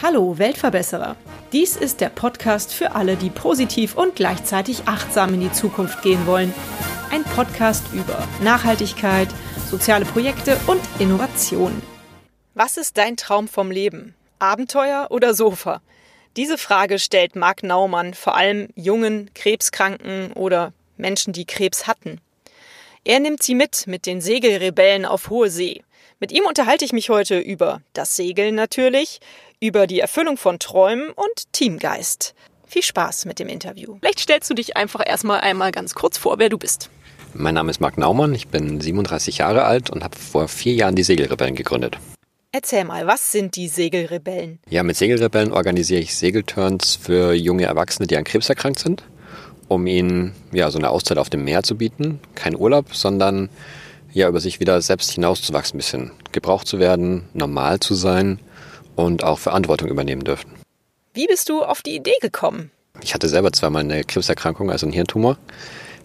Hallo Weltverbesserer. Dies ist der Podcast für alle, die positiv und gleichzeitig achtsam in die Zukunft gehen wollen. Ein Podcast über Nachhaltigkeit, soziale Projekte und Innovation. Was ist dein Traum vom Leben? Abenteuer oder Sofa? Diese Frage stellt Marc Naumann vor allem jungen, Krebskranken oder Menschen, die Krebs hatten. Er nimmt sie mit mit den Segelrebellen auf hohe See. Mit ihm unterhalte ich mich heute über das Segeln natürlich, über die Erfüllung von Träumen und Teamgeist. Viel Spaß mit dem Interview. Vielleicht stellst du dich einfach erstmal einmal ganz kurz vor, wer du bist. Mein Name ist Marc Naumann, ich bin 37 Jahre alt und habe vor vier Jahren die Segelrebellen gegründet. Erzähl mal, was sind die Segelrebellen? Ja, mit Segelrebellen organisiere ich Segelturns für junge Erwachsene, die an Krebs erkrankt sind, um ihnen ja so eine Auszeit auf dem Meer zu bieten. Kein Urlaub, sondern ja über sich wieder selbst hinauszuwachsen, ein bisschen gebraucht zu werden, normal zu sein und auch Verantwortung übernehmen dürfen. Wie bist du auf die Idee gekommen? Ich hatte selber zweimal eine Krebserkrankung, also einen Hirntumor.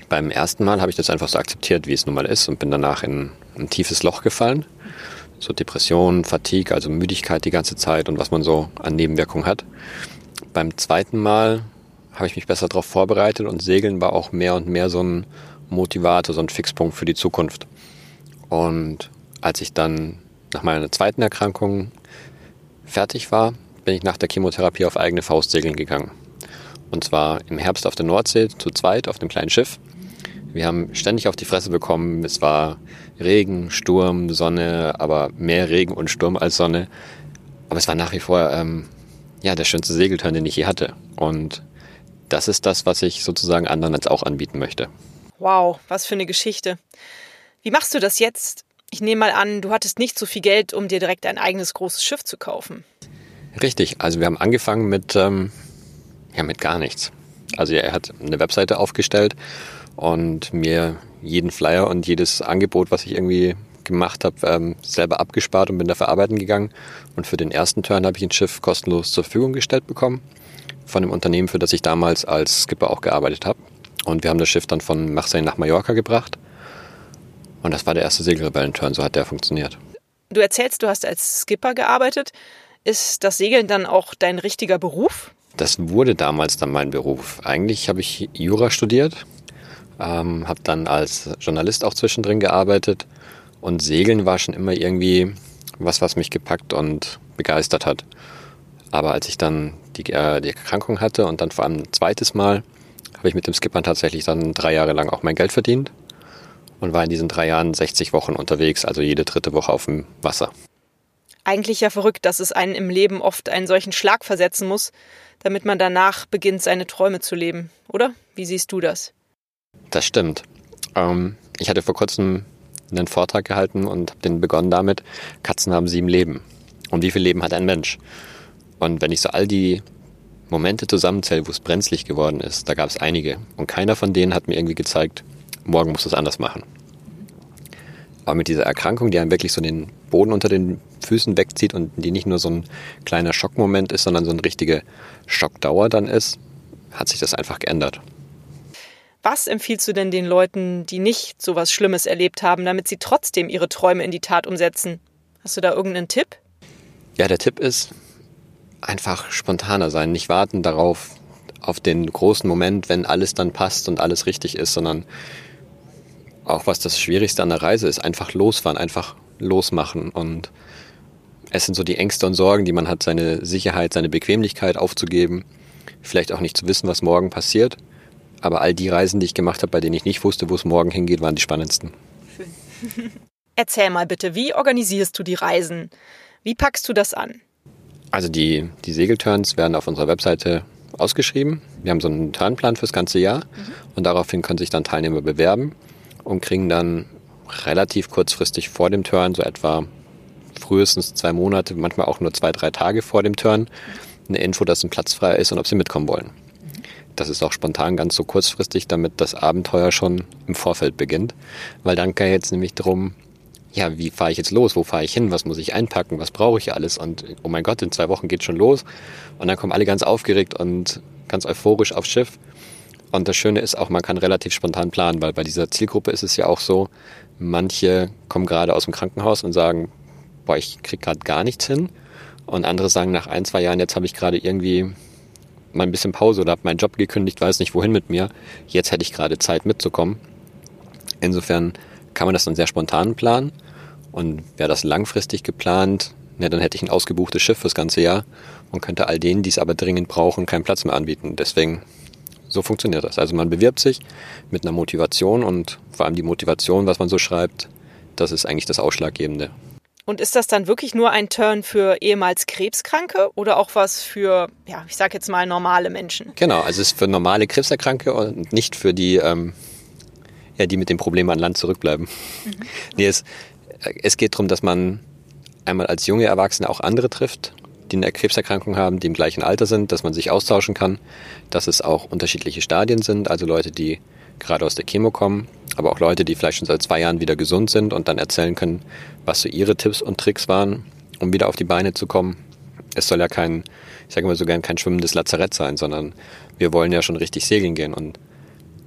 Beim ersten Mal habe ich das einfach so akzeptiert, wie es nun mal ist und bin danach in ein tiefes Loch gefallen so Depression, Fatigue, also Müdigkeit die ganze Zeit und was man so an Nebenwirkungen hat. Beim zweiten Mal habe ich mich besser darauf vorbereitet und Segeln war auch mehr und mehr so ein Motivator, so ein Fixpunkt für die Zukunft. Und als ich dann nach meiner zweiten Erkrankung fertig war, bin ich nach der Chemotherapie auf eigene Faust segeln gegangen. Und zwar im Herbst auf der Nordsee zu zweit auf einem kleinen Schiff. Wir haben ständig auf die Fresse bekommen. Es war Regen, Sturm, Sonne, aber mehr Regen und Sturm als Sonne. Aber es war nach wie vor ähm, ja der schönste Segelturn, den ich je hatte. Und das ist das, was ich sozusagen anderen jetzt auch anbieten möchte. Wow, was für eine Geschichte. Wie machst du das jetzt? Ich nehme mal an, du hattest nicht so viel Geld, um dir direkt ein eigenes großes Schiff zu kaufen. Richtig, also wir haben angefangen mit, ähm, ja, mit gar nichts. Also er hat eine Webseite aufgestellt und mir jeden Flyer und jedes Angebot, was ich irgendwie gemacht habe, ähm, selber abgespart und bin da verarbeiten gegangen. Und für den ersten Turn habe ich ein Schiff kostenlos zur Verfügung gestellt bekommen von dem Unternehmen, für das ich damals als Skipper auch gearbeitet habe. Und wir haben das Schiff dann von Marseille nach Mallorca gebracht. Und das war der erste Segelrebellenturn, so hat der funktioniert. Du erzählst, du hast als Skipper gearbeitet. Ist das Segeln dann auch dein richtiger Beruf? Das wurde damals dann mein Beruf. Eigentlich habe ich Jura studiert ähm, habe dann als Journalist auch zwischendrin gearbeitet und Segeln war schon immer irgendwie was, was mich gepackt und begeistert hat. Aber als ich dann die, äh, die Erkrankung hatte und dann vor allem ein zweites Mal, habe ich mit dem Skippern tatsächlich dann drei Jahre lang auch mein Geld verdient und war in diesen drei Jahren 60 Wochen unterwegs, also jede dritte Woche auf dem Wasser. Eigentlich ja verrückt, dass es einen im Leben oft einen solchen Schlag versetzen muss, damit man danach beginnt, seine Träume zu leben, oder? Wie siehst du das? Das stimmt. Ähm, ich hatte vor kurzem einen Vortrag gehalten und habe den begonnen damit, Katzen haben sieben Leben. Und wie viel Leben hat ein Mensch? Und wenn ich so all die Momente zusammenzähle, wo es brenzlig geworden ist, da gab es einige. Und keiner von denen hat mir irgendwie gezeigt, morgen musst du es anders machen. Aber mit dieser Erkrankung, die einem wirklich so den Boden unter den Füßen wegzieht und die nicht nur so ein kleiner Schockmoment ist, sondern so eine richtige Schockdauer dann ist, hat sich das einfach geändert. Was empfiehlst du denn den Leuten, die nicht so was Schlimmes erlebt haben, damit sie trotzdem ihre Träume in die Tat umsetzen? Hast du da irgendeinen Tipp? Ja, der Tipp ist einfach spontaner sein, nicht warten darauf, auf den großen Moment, wenn alles dann passt und alles richtig ist, sondern auch was das Schwierigste an der Reise ist, einfach losfahren, einfach losmachen und es sind so die Ängste und Sorgen, die man hat, seine Sicherheit, seine Bequemlichkeit aufzugeben, vielleicht auch nicht zu wissen, was morgen passiert aber all die Reisen, die ich gemacht habe, bei denen ich nicht wusste, wo es morgen hingeht, waren die spannendsten. Schön. Erzähl mal bitte, wie organisierst du die Reisen? Wie packst du das an? Also die, die Segelturns werden auf unserer Webseite ausgeschrieben. Wir haben so einen Turnplan fürs ganze Jahr mhm. und daraufhin können sich dann Teilnehmer bewerben und kriegen dann relativ kurzfristig vor dem Turn, so etwa frühestens zwei Monate, manchmal auch nur zwei, drei Tage vor dem Turn, eine Info, dass ein Platz frei ist und ob sie mitkommen wollen. Das ist auch spontan ganz so kurzfristig, damit das Abenteuer schon im Vorfeld beginnt. Weil dann kann jetzt nämlich drum, ja, wie fahre ich jetzt los? Wo fahre ich hin? Was muss ich einpacken? Was brauche ich alles? Und oh mein Gott, in zwei Wochen geht schon los. Und dann kommen alle ganz aufgeregt und ganz euphorisch aufs Schiff. Und das Schöne ist auch, man kann relativ spontan planen, weil bei dieser Zielgruppe ist es ja auch so, manche kommen gerade aus dem Krankenhaus und sagen, boah, ich krieg gerade gar nichts hin. Und andere sagen nach ein, zwei Jahren, jetzt habe ich gerade irgendwie mal ein bisschen Pause oder habe meinen Job gekündigt, weiß nicht wohin mit mir. Jetzt hätte ich gerade Zeit mitzukommen. Insofern kann man das dann sehr spontan planen. Und wäre das langfristig geplant, ne, dann hätte ich ein ausgebuchtes Schiff fürs ganze Jahr und könnte all denen, die es aber dringend brauchen, keinen Platz mehr anbieten. Deswegen, so funktioniert das. Also man bewirbt sich mit einer Motivation und vor allem die Motivation, was man so schreibt, das ist eigentlich das Ausschlaggebende. Und ist das dann wirklich nur ein Turn für ehemals Krebskranke oder auch was für, ja, ich sag jetzt mal normale Menschen? Genau, also es ist für normale Krebserkranke und nicht für die, ähm, ja, die mit dem Problem an Land zurückbleiben. Mhm. Nee, es, es geht darum, dass man einmal als junge Erwachsene auch andere trifft, die eine Krebserkrankung haben, die im gleichen Alter sind, dass man sich austauschen kann, dass es auch unterschiedliche Stadien sind, also Leute, die gerade aus der Chemo kommen, aber auch Leute, die vielleicht schon seit zwei Jahren wieder gesund sind und dann erzählen können, was so ihre Tipps und Tricks waren, um wieder auf die Beine zu kommen. Es soll ja kein, ich sage immer so gern, kein schwimmendes Lazarett sein, sondern wir wollen ja schon richtig segeln gehen und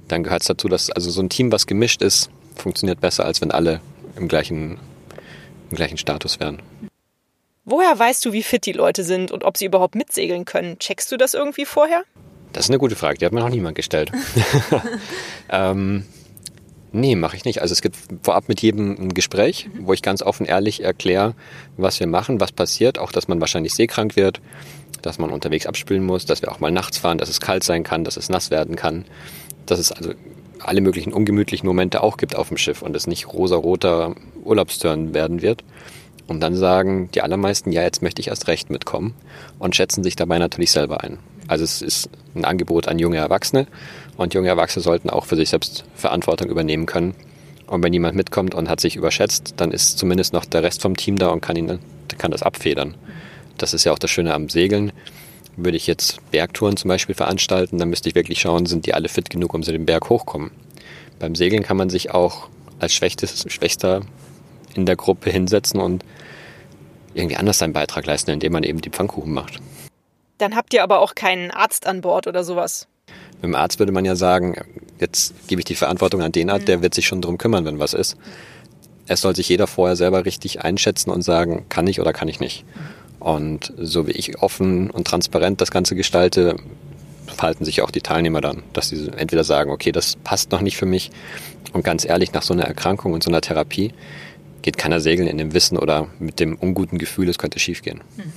dann gehört es dazu, dass also so ein Team, was gemischt ist, funktioniert besser, als wenn alle im gleichen, im gleichen Status wären. Woher weißt du, wie fit die Leute sind und ob sie überhaupt mitsegeln können? Checkst du das irgendwie vorher? Das ist eine gute Frage, die hat mir noch niemand gestellt. ähm, nee, mache ich nicht. Also es gibt vorab mit jedem ein Gespräch, wo ich ganz offen ehrlich erkläre, was wir machen, was passiert, auch dass man wahrscheinlich seekrank wird, dass man unterwegs abspülen muss, dass wir auch mal nachts fahren, dass es kalt sein kann, dass es nass werden kann, dass es also alle möglichen ungemütlichen Momente auch gibt auf dem Schiff und es nicht rosa-roter Urlaubsturn werden wird. Und dann sagen die allermeisten, ja, jetzt möchte ich erst recht mitkommen und schätzen sich dabei natürlich selber ein. Also es ist ein Angebot an junge Erwachsene und junge Erwachsene sollten auch für sich selbst Verantwortung übernehmen können. Und wenn jemand mitkommt und hat sich überschätzt, dann ist zumindest noch der Rest vom Team da und kann, ihn, kann das abfedern. Das ist ja auch das Schöne am Segeln. Würde ich jetzt Bergtouren zum Beispiel veranstalten, dann müsste ich wirklich schauen, sind die alle fit genug, um sie den Berg hochkommen. Beim Segeln kann man sich auch als Schwächstes, Schwächster in der Gruppe hinsetzen und irgendwie anders seinen Beitrag leisten, indem man eben die Pfannkuchen macht. Dann habt ihr aber auch keinen Arzt an Bord oder sowas. Mit dem Arzt würde man ja sagen, jetzt gebe ich die Verantwortung an den Arzt, der wird sich schon drum kümmern, wenn was ist. Es soll sich jeder vorher selber richtig einschätzen und sagen, kann ich oder kann ich nicht. Und so wie ich offen und transparent das Ganze gestalte, verhalten sich auch die Teilnehmer dann, dass sie entweder sagen, okay, das passt noch nicht für mich. Und ganz ehrlich, nach so einer Erkrankung und so einer Therapie geht keiner segeln in dem Wissen oder mit dem unguten Gefühl, es könnte schiefgehen. Hm.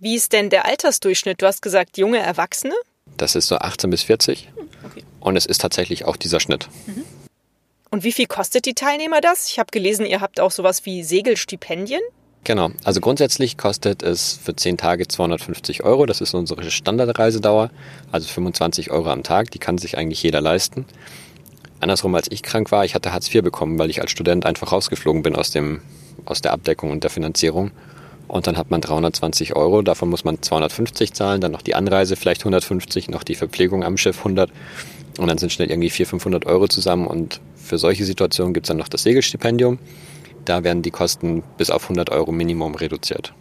Wie ist denn der Altersdurchschnitt? Du hast gesagt, junge Erwachsene? Das ist so 18 bis 40. Hm, okay. Und es ist tatsächlich auch dieser Schnitt. Mhm. Und wie viel kostet die Teilnehmer das? Ich habe gelesen, ihr habt auch sowas wie Segelstipendien. Genau, also grundsätzlich kostet es für 10 Tage 250 Euro. Das ist unsere Standardreisedauer, also 25 Euro am Tag. Die kann sich eigentlich jeder leisten. Andersrum, als ich krank war, ich hatte Hartz IV bekommen, weil ich als Student einfach rausgeflogen bin aus, dem, aus der Abdeckung und der Finanzierung. Und dann hat man 320 Euro, davon muss man 250 zahlen, dann noch die Anreise vielleicht 150, noch die Verpflegung am Schiff 100. Und dann sind schnell irgendwie 400, 500 Euro zusammen. Und für solche Situationen gibt es dann noch das Segelstipendium. Da werden die Kosten bis auf 100 Euro Minimum reduziert.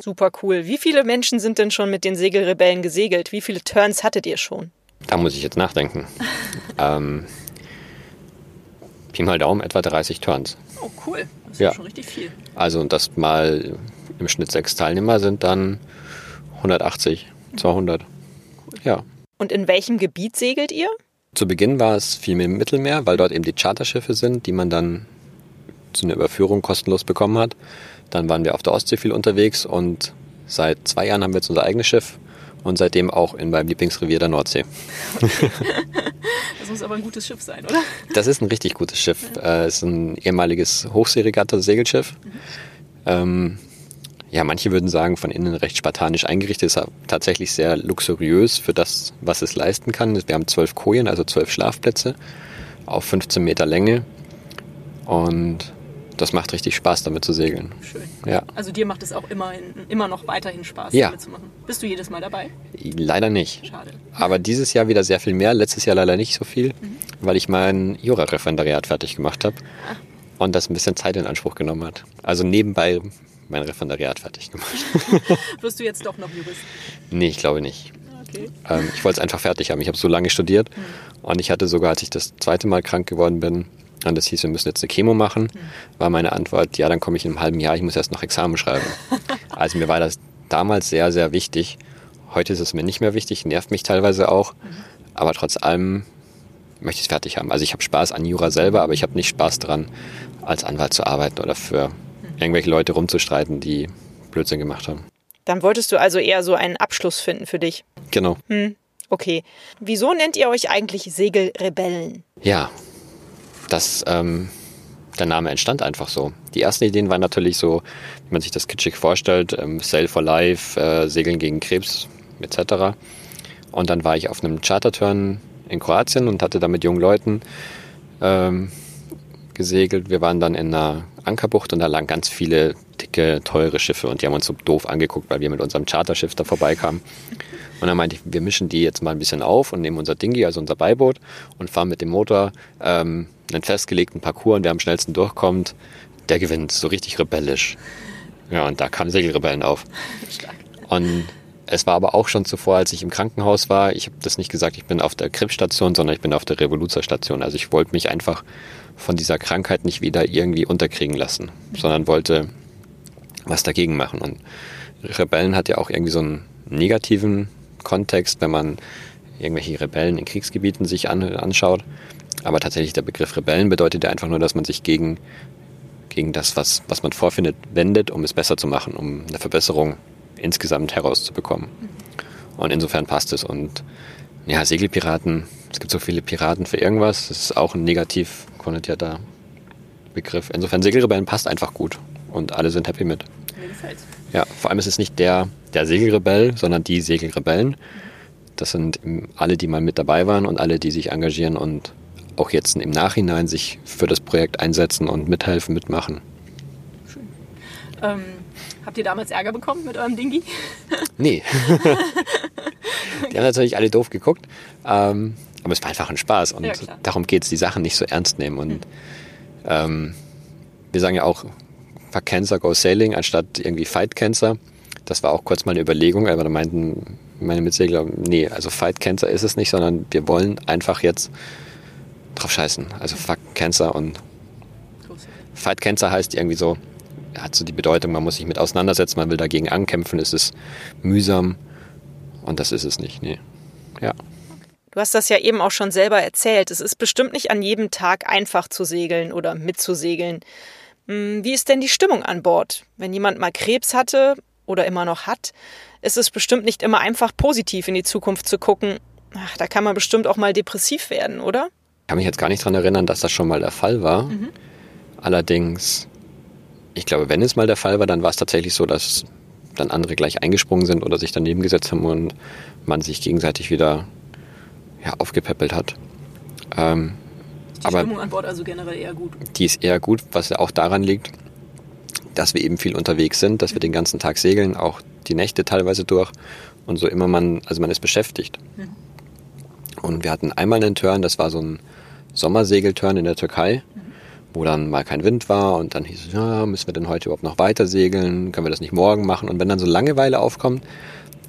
Super cool. Wie viele Menschen sind denn schon mit den Segelrebellen gesegelt? Wie viele Turns hattet ihr schon? Da muss ich jetzt nachdenken. ähm, Pi mal Daumen etwa 30 Turns. Oh, cool. Das ist ja. schon richtig viel. Also, das mal im Schnitt sechs Teilnehmer sind dann 180, 200. Ja. Und in welchem Gebiet segelt ihr? Zu Beginn war es viel mehr im Mittelmeer, weil dort eben die Charterschiffe sind, die man dann zu einer Überführung kostenlos bekommen hat. Dann waren wir auf der Ostsee viel unterwegs und seit zwei Jahren haben wir jetzt unser eigenes Schiff und seitdem auch in meinem Lieblingsrevier der Nordsee. Okay. Das muss aber ein gutes Schiff sein, oder? Das ist ein richtig gutes Schiff. Ja. Es ist ein ehemaliges Hochseeregatta-Segelschiff. Mhm. Ähm, ja, manche würden sagen, von innen recht spartanisch eingerichtet, ist tatsächlich sehr luxuriös für das, was es leisten kann. Wir haben zwölf Kojen, also zwölf Schlafplätze auf 15 Meter Länge und das macht richtig Spaß, damit zu segeln. Schön. Ja. Also dir macht es auch immer, immer noch weiterhin Spaß, ja. damit zu machen. Bist du jedes Mal dabei? Leider nicht. Schade. Aber dieses Jahr wieder sehr viel mehr, letztes Jahr leider nicht so viel, mhm. weil ich mein Jura-Referendariat fertig gemacht habe. Ah. Und das ein bisschen Zeit in Anspruch genommen hat. Also nebenbei mein Referendariat fertig gemacht. Wirst du jetzt doch noch Jurist? Nee, ich glaube nicht. Okay. Ähm, ich wollte es einfach fertig haben. Ich habe so lange studiert mhm. und ich hatte sogar, als ich das zweite Mal krank geworden bin, und das hieß, wir müssen jetzt eine Chemo machen, mhm. war meine Antwort, ja, dann komme ich in einem halben Jahr, ich muss erst noch Examen schreiben. also mir war das damals sehr, sehr wichtig. Heute ist es mir nicht mehr wichtig, nervt mich teilweise auch, mhm. aber trotz allem möchte ich es fertig haben. Also ich habe Spaß an Jura selber, aber ich habe nicht Spaß daran, als Anwalt zu arbeiten oder für irgendwelche Leute rumzustreiten, die Blödsinn gemacht haben. Dann wolltest du also eher so einen Abschluss finden für dich. Genau. Hm, okay. Wieso nennt ihr euch eigentlich Segelrebellen? Ja, das, ähm, der Name entstand einfach so. Die ersten Ideen waren natürlich so, wie man sich das kitschig vorstellt, ähm, Sail for Life, äh, Segeln gegen Krebs etc. Und dann war ich auf einem Charterturn in Kroatien und hatte da mit jungen Leuten ähm, gesegelt. Wir waren dann in einer Ankerbucht und da lagen ganz viele dicke, teure Schiffe und die haben uns so doof angeguckt, weil wir mit unserem Charterschiff da vorbeikamen. Und dann meinte ich, wir mischen die jetzt mal ein bisschen auf und nehmen unser Dingi, also unser Beiboot, und fahren mit dem Motor ähm, einen festgelegten Parcours und wer am schnellsten durchkommt, der gewinnt. So richtig rebellisch. Ja, und da kamen Segelrebellen auf. Und es war aber auch schon zuvor, als ich im Krankenhaus war. Ich habe das nicht gesagt, ich bin auf der Krebsstation, sondern ich bin auf der Revoluzerstation. Also ich wollte mich einfach von dieser Krankheit nicht wieder irgendwie unterkriegen lassen, sondern wollte was dagegen machen. Und Rebellen hat ja auch irgendwie so einen negativen Kontext, wenn man irgendwelche Rebellen in Kriegsgebieten sich an, anschaut. Aber tatsächlich der Begriff Rebellen bedeutet ja einfach nur, dass man sich gegen, gegen das, was, was man vorfindet, wendet, um es besser zu machen, um eine Verbesserung insgesamt herauszubekommen. Und insofern passt es. Und ja, Segelpiraten, es gibt so viele Piraten für irgendwas, das ist auch ein negativ konnotierter Begriff. Insofern Segelrebellen passt einfach gut und alle sind happy mit. Mir gefällt's. Ja, vor allem ist es nicht der, der Segelrebell, sondern die Segelrebellen. Das sind alle, die mal mit dabei waren und alle, die sich engagieren und auch jetzt im Nachhinein sich für das Projekt einsetzen und mithelfen, mitmachen. Schön. Ähm, Habt ihr damals Ärger bekommen mit eurem Dingi? Nee. die haben natürlich alle doof geguckt. Ähm, aber es war einfach ein Spaß und ja, darum geht es, die Sachen nicht so ernst nehmen. Und hm. ähm, wir sagen ja auch, fuck Cancer, go sailing, anstatt irgendwie fight Cancer. Das war auch kurz mal eine Überlegung, aber da meinten meine Mitsegler, nee, also fight Cancer ist es nicht, sondern wir wollen einfach jetzt drauf scheißen. Also fuck Cancer und Fight Cancer heißt irgendwie so, hat so die Bedeutung, man muss sich mit auseinandersetzen, man will dagegen ankämpfen, es ist mühsam und das ist es nicht. Nee. Ja. Du hast das ja eben auch schon selber erzählt. Es ist bestimmt nicht an jedem Tag einfach zu segeln oder mitzusegeln. Hm, wie ist denn die Stimmung an Bord? Wenn jemand mal Krebs hatte oder immer noch hat, ist es bestimmt nicht immer einfach positiv in die Zukunft zu gucken. Ach, da kann man bestimmt auch mal depressiv werden, oder? Ich kann mich jetzt gar nicht daran erinnern, dass das schon mal der Fall war. Mhm. Allerdings ich glaube, wenn es mal der Fall war, dann war es tatsächlich so, dass dann andere gleich eingesprungen sind oder sich daneben gesetzt haben und man sich gegenseitig wieder ja, aufgepäppelt hat. Ähm, die aber Stimmung an Bord also generell eher gut. Die ist eher gut, was ja auch daran liegt, dass wir eben viel unterwegs sind, dass wir den ganzen Tag segeln, auch die Nächte teilweise durch und so immer man, also man ist beschäftigt. Mhm. Und wir hatten einmal einen Turn, das war so ein Sommersegelturn in der Türkei. Mhm wo dann mal kein Wind war und dann hieß es, ja, müssen wir denn heute überhaupt noch weiter segeln? Können wir das nicht morgen machen? Und wenn dann so Langeweile aufkommt,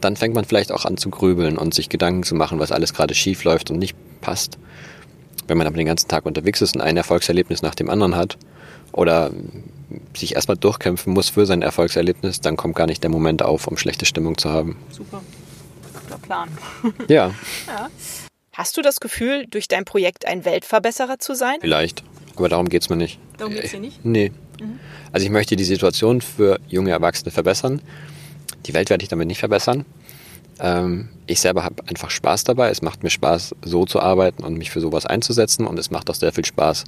dann fängt man vielleicht auch an zu grübeln und sich Gedanken zu machen, was alles gerade schief läuft und nicht passt. Wenn man aber den ganzen Tag unterwegs ist und ein Erfolgserlebnis nach dem anderen hat oder sich erstmal durchkämpfen muss für sein Erfolgserlebnis, dann kommt gar nicht der Moment auf, um schlechte Stimmung zu haben. Super. Guter Plan. ja. ja. Hast du das Gefühl, durch dein Projekt ein Weltverbesserer zu sein? Vielleicht. Aber darum geht es mir nicht. Darum geht es dir nicht? Nee. Mhm. Also ich möchte die Situation für junge Erwachsene verbessern. Die Welt werde ich damit nicht verbessern. Ähm, ich selber habe einfach Spaß dabei. Es macht mir Spaß, so zu arbeiten und mich für sowas einzusetzen. Und es macht auch sehr viel Spaß,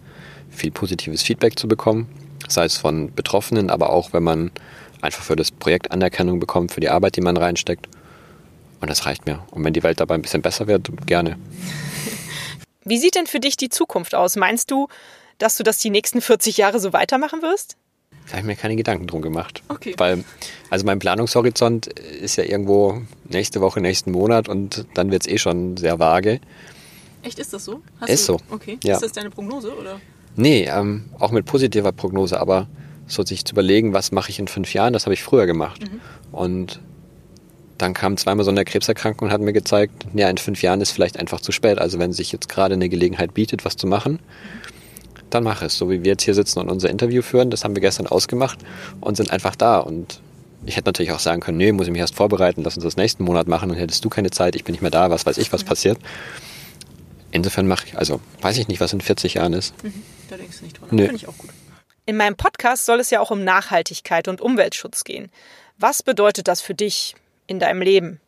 viel positives Feedback zu bekommen. Sei es von Betroffenen, aber auch, wenn man einfach für das Projekt Anerkennung bekommt, für die Arbeit, die man reinsteckt. Und das reicht mir. Und wenn die Welt dabei ein bisschen besser wird, gerne. Wie sieht denn für dich die Zukunft aus? Meinst du, dass du das die nächsten 40 Jahre so weitermachen wirst? Da habe ich mir keine Gedanken drum gemacht. Okay. Weil, also mein Planungshorizont ist ja irgendwo nächste Woche, nächsten Monat und dann wird es eh schon sehr vage. Echt, ist das so? Hast ist du, so. Okay. Ja. Ist das deine Prognose oder? Nee, ähm, auch mit positiver Prognose, aber so sich zu überlegen, was mache ich in fünf Jahren, das habe ich früher gemacht. Mhm. Und dann kam zweimal so eine Krebserkrankung und hat mir gezeigt, ja, in fünf Jahren ist vielleicht einfach zu spät. Also wenn sich jetzt gerade eine Gelegenheit bietet, was zu machen, dann mach es. So wie wir jetzt hier sitzen und unser Interview führen, das haben wir gestern ausgemacht und sind einfach da. Und ich hätte natürlich auch sagen können, nee, muss ich mich erst vorbereiten, lass uns das nächsten Monat machen und hättest du keine Zeit, ich bin nicht mehr da, was weiß ich, was passiert. Insofern mache ich, also weiß ich nicht, was in 40 Jahren ist. Mhm, da denkst du nicht drüber. Nee. Finde ich auch gut. In meinem Podcast soll es ja auch um Nachhaltigkeit und Umweltschutz gehen. Was bedeutet das für dich in deinem Leben?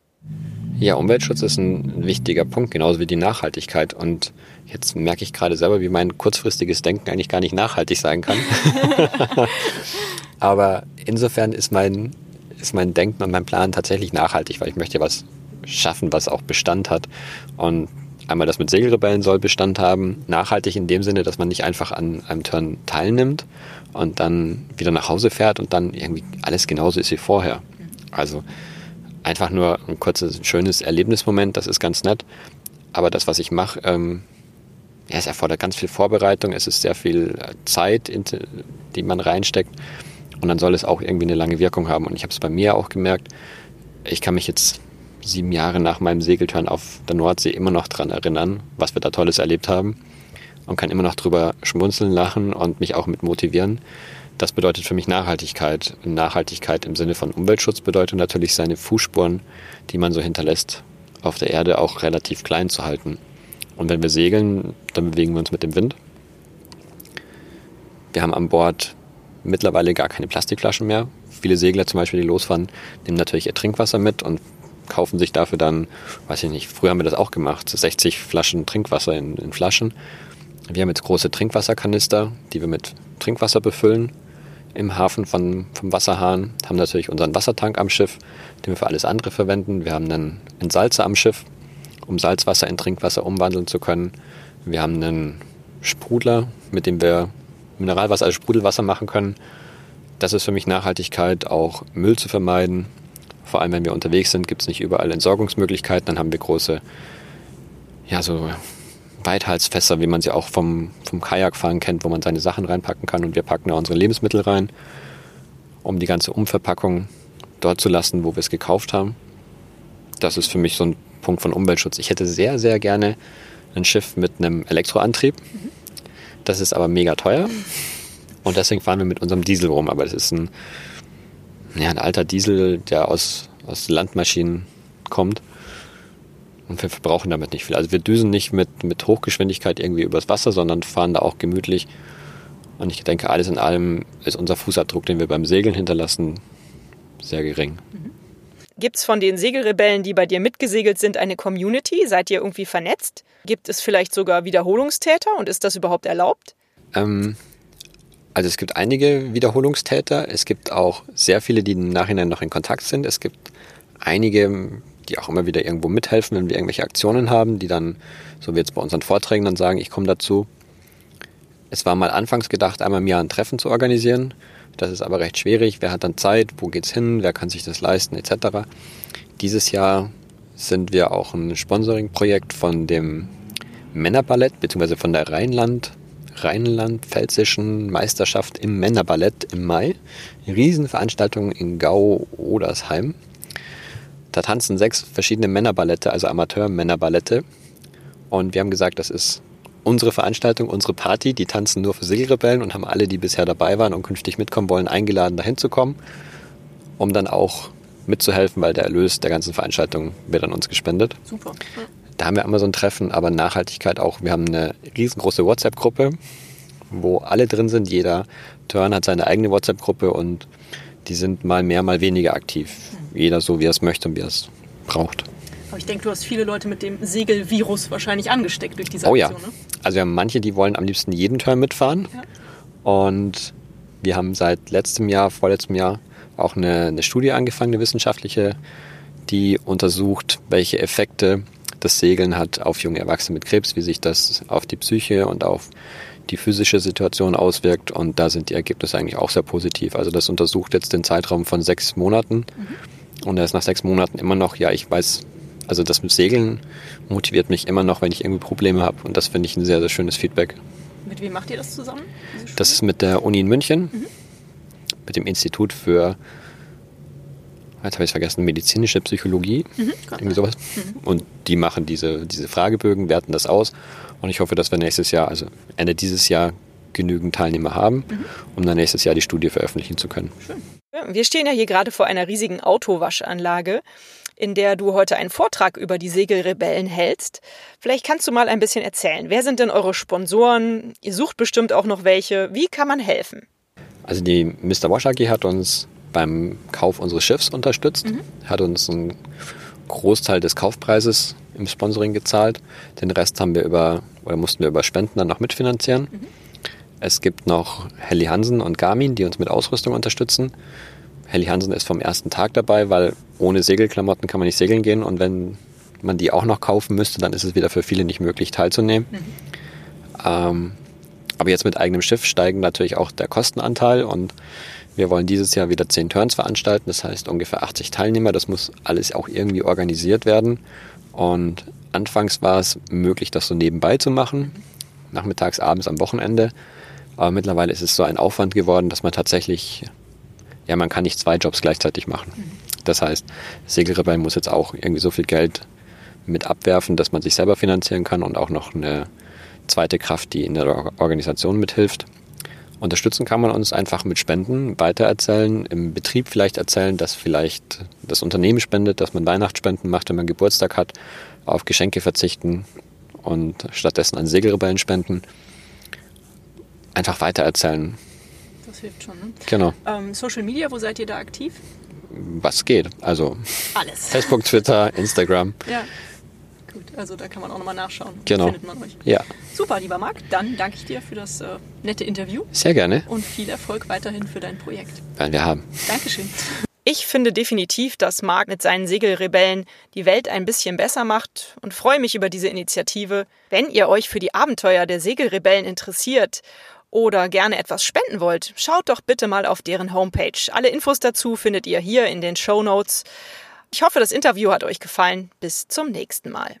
Ja, Umweltschutz ist ein wichtiger Punkt, genauso wie die Nachhaltigkeit. Und jetzt merke ich gerade selber, wie mein kurzfristiges Denken eigentlich gar nicht nachhaltig sein kann. Aber insofern ist mein, ist mein Denken und mein Plan tatsächlich nachhaltig, weil ich möchte was schaffen, was auch Bestand hat. Und einmal das mit Segelrebellen soll Bestand haben. Nachhaltig in dem Sinne, dass man nicht einfach an einem Turn teilnimmt und dann wieder nach Hause fährt und dann irgendwie alles genauso ist wie vorher. Also einfach nur ein kurzes, schönes Erlebnismoment, das ist ganz nett. Aber das, was ich mache, ähm, ja, es erfordert ganz viel Vorbereitung, es ist sehr viel äh, Zeit, die man reinsteckt. Und dann soll es auch irgendwie eine lange Wirkung haben. Und ich habe es bei mir auch gemerkt, ich kann mich jetzt sieben Jahre nach meinem Segelturn auf der Nordsee immer noch daran erinnern, was wir da Tolles erlebt haben. Und kann immer noch drüber schmunzeln, lachen und mich auch mit motivieren. Das bedeutet für mich Nachhaltigkeit. Nachhaltigkeit im Sinne von Umweltschutz bedeutet natürlich seine Fußspuren, die man so hinterlässt, auf der Erde auch relativ klein zu halten. Und wenn wir segeln, dann bewegen wir uns mit dem Wind. Wir haben an Bord mittlerweile gar keine Plastikflaschen mehr. Viele Segler zum Beispiel, die losfahren, nehmen natürlich ihr Trinkwasser mit und kaufen sich dafür dann, weiß ich nicht, früher haben wir das auch gemacht, 60 Flaschen Trinkwasser in, in Flaschen. Wir haben jetzt große Trinkwasserkanister, die wir mit Trinkwasser befüllen im Hafen von, vom Wasserhahn, haben natürlich unseren Wassertank am Schiff, den wir für alles andere verwenden. Wir haben einen Entsalzer am Schiff, um Salzwasser in Trinkwasser umwandeln zu können. Wir haben einen Sprudler, mit dem wir Mineralwasser als Sprudelwasser machen können. Das ist für mich Nachhaltigkeit, auch Müll zu vermeiden. Vor allem, wenn wir unterwegs sind, gibt es nicht überall Entsorgungsmöglichkeiten. Dann haben wir große, ja, so Weithalsfässer, wie man sie auch vom, vom Kajakfahren kennt, wo man seine Sachen reinpacken kann. Und wir packen da unsere Lebensmittel rein, um die ganze Umverpackung dort zu lassen, wo wir es gekauft haben. Das ist für mich so ein Punkt von Umweltschutz. Ich hätte sehr, sehr gerne ein Schiff mit einem Elektroantrieb. Das ist aber mega teuer. Und deswegen fahren wir mit unserem Diesel rum. Aber das ist ein, ja, ein alter Diesel, der aus, aus Landmaschinen kommt. Und wir verbrauchen damit nicht viel. Also wir düsen nicht mit, mit Hochgeschwindigkeit irgendwie übers Wasser, sondern fahren da auch gemütlich. Und ich denke, alles in allem ist unser Fußabdruck, den wir beim Segeln hinterlassen, sehr gering. Mhm. Gibt es von den Segelrebellen, die bei dir mitgesegelt sind, eine Community? Seid ihr irgendwie vernetzt? Gibt es vielleicht sogar Wiederholungstäter und ist das überhaupt erlaubt? Ähm, also es gibt einige Wiederholungstäter. Es gibt auch sehr viele, die im Nachhinein noch in Kontakt sind. Es gibt einige, die auch immer wieder irgendwo mithelfen, wenn wir irgendwelche Aktionen haben, die dann, so wie jetzt bei unseren Vorträgen, dann sagen, ich komme dazu. Es war mal anfangs gedacht, einmal im Jahr ein Treffen zu organisieren. Das ist aber recht schwierig. Wer hat dann Zeit? Wo geht's hin? Wer kann sich das leisten? Etc. Dieses Jahr sind wir auch ein Sponsoring-Projekt von dem Männerballett beziehungsweise von der Rheinland Rheinland-Pfälzischen Meisterschaft im Männerballett im Mai. Riesenveranstaltung in Gau-Odersheim. Da tanzen sechs verschiedene Männerballette, also Amateur-Männerballette. Und wir haben gesagt, das ist unsere Veranstaltung, unsere Party. Die tanzen nur für Segelrebellen und haben alle, die bisher dabei waren und künftig mitkommen wollen, eingeladen, dahin zu kommen, um dann auch mitzuhelfen, weil der Erlös der ganzen Veranstaltung wird an uns gespendet. Super. Da haben wir immer so ein Treffen, aber Nachhaltigkeit auch. Wir haben eine riesengroße WhatsApp-Gruppe, wo alle drin sind. Jeder Turn hat seine eigene WhatsApp-Gruppe und die sind mal mehr, mal weniger aktiv jeder so, wie er es möchte und wie er es braucht. Aber ich denke, du hast viele Leute mit dem Segelvirus wahrscheinlich angesteckt durch diese Aktion. Oh ja. Ne? Also wir haben manche, die wollen am liebsten jeden Turn mitfahren. Ja. Und wir haben seit letztem Jahr, vorletztem Jahr auch eine, eine Studie angefangen, eine wissenschaftliche, die untersucht, welche Effekte das Segeln hat auf junge Erwachsene mit Krebs, wie sich das auf die Psyche und auf die physische Situation auswirkt. Und da sind die Ergebnisse eigentlich auch sehr positiv. Also das untersucht jetzt den Zeitraum von sechs Monaten. Mhm. Und er ist nach sechs Monaten immer noch, ja, ich weiß, also das mit Segeln motiviert mich immer noch, wenn ich irgendwie Probleme habe. Und das finde ich ein sehr, sehr schönes Feedback. Mit wem macht ihr das zusammen? Das ist mit der Uni in München, mhm. mit dem Institut für, jetzt habe ich es vergessen, medizinische Psychologie, mhm, irgendwie sowas. Mhm. Und die machen diese, diese Fragebögen, werten das aus. Und ich hoffe, dass wir nächstes Jahr, also Ende dieses Jahr, genügend Teilnehmer haben, mhm. um dann nächstes Jahr die Studie veröffentlichen zu können. Schön. Wir stehen ja hier gerade vor einer riesigen Autowaschanlage, in der du heute einen Vortrag über die Segelrebellen hältst. Vielleicht kannst du mal ein bisschen erzählen. Wer sind denn eure Sponsoren? Ihr sucht bestimmt auch noch welche. Wie kann man helfen? Also die Mr. Wash AG hat uns beim Kauf unseres Schiffs unterstützt, mhm. hat uns einen Großteil des Kaufpreises im Sponsoring gezahlt. Den Rest haben wir über oder mussten wir über Spenden dann noch mitfinanzieren. Mhm. Es gibt noch Helly Hansen und Garmin, die uns mit Ausrüstung unterstützen. Helly Hansen ist vom ersten Tag dabei, weil ohne Segelklamotten kann man nicht segeln gehen und wenn man die auch noch kaufen müsste, dann ist es wieder für viele nicht möglich teilzunehmen. Mhm. Ähm, aber jetzt mit eigenem Schiff steigen natürlich auch der Kostenanteil und wir wollen dieses Jahr wieder zehn Turns veranstalten, das heißt ungefähr 80 Teilnehmer. Das muss alles auch irgendwie organisiert werden. Und anfangs war es möglich, das so nebenbei zu machen, nachmittags, abends, am Wochenende. Aber mittlerweile ist es so ein Aufwand geworden, dass man tatsächlich, ja, man kann nicht zwei Jobs gleichzeitig machen. Das heißt, Segelrebell muss jetzt auch irgendwie so viel Geld mit abwerfen, dass man sich selber finanzieren kann und auch noch eine zweite Kraft, die in der Organisation mithilft. Unterstützen kann man uns einfach mit Spenden, weitererzählen, im Betrieb vielleicht erzählen, dass vielleicht das Unternehmen spendet, dass man Weihnachtsspenden macht, wenn man Geburtstag hat, auf Geschenke verzichten und stattdessen an Segelrebellen spenden einfach weitererzählen. Das hilft schon, ne? Genau. Ähm, Social Media, wo seid ihr da aktiv? Was geht? Also alles. Facebook, Twitter, Instagram. Ja. Also da kann man auch nochmal nachschauen. Genau. Findet man euch. Ja. Super, lieber Marc. Dann danke ich dir für das äh, nette Interview. Sehr gerne. Und viel Erfolg weiterhin für dein Projekt. Werden wir haben. Dankeschön. Ich finde definitiv, dass Marc mit seinen Segelrebellen die Welt ein bisschen besser macht und freue mich über diese Initiative. Wenn ihr euch für die Abenteuer der Segelrebellen interessiert oder gerne etwas spenden wollt, schaut doch bitte mal auf deren Homepage. Alle Infos dazu findet ihr hier in den Show Notes. Ich hoffe, das Interview hat euch gefallen. Bis zum nächsten Mal.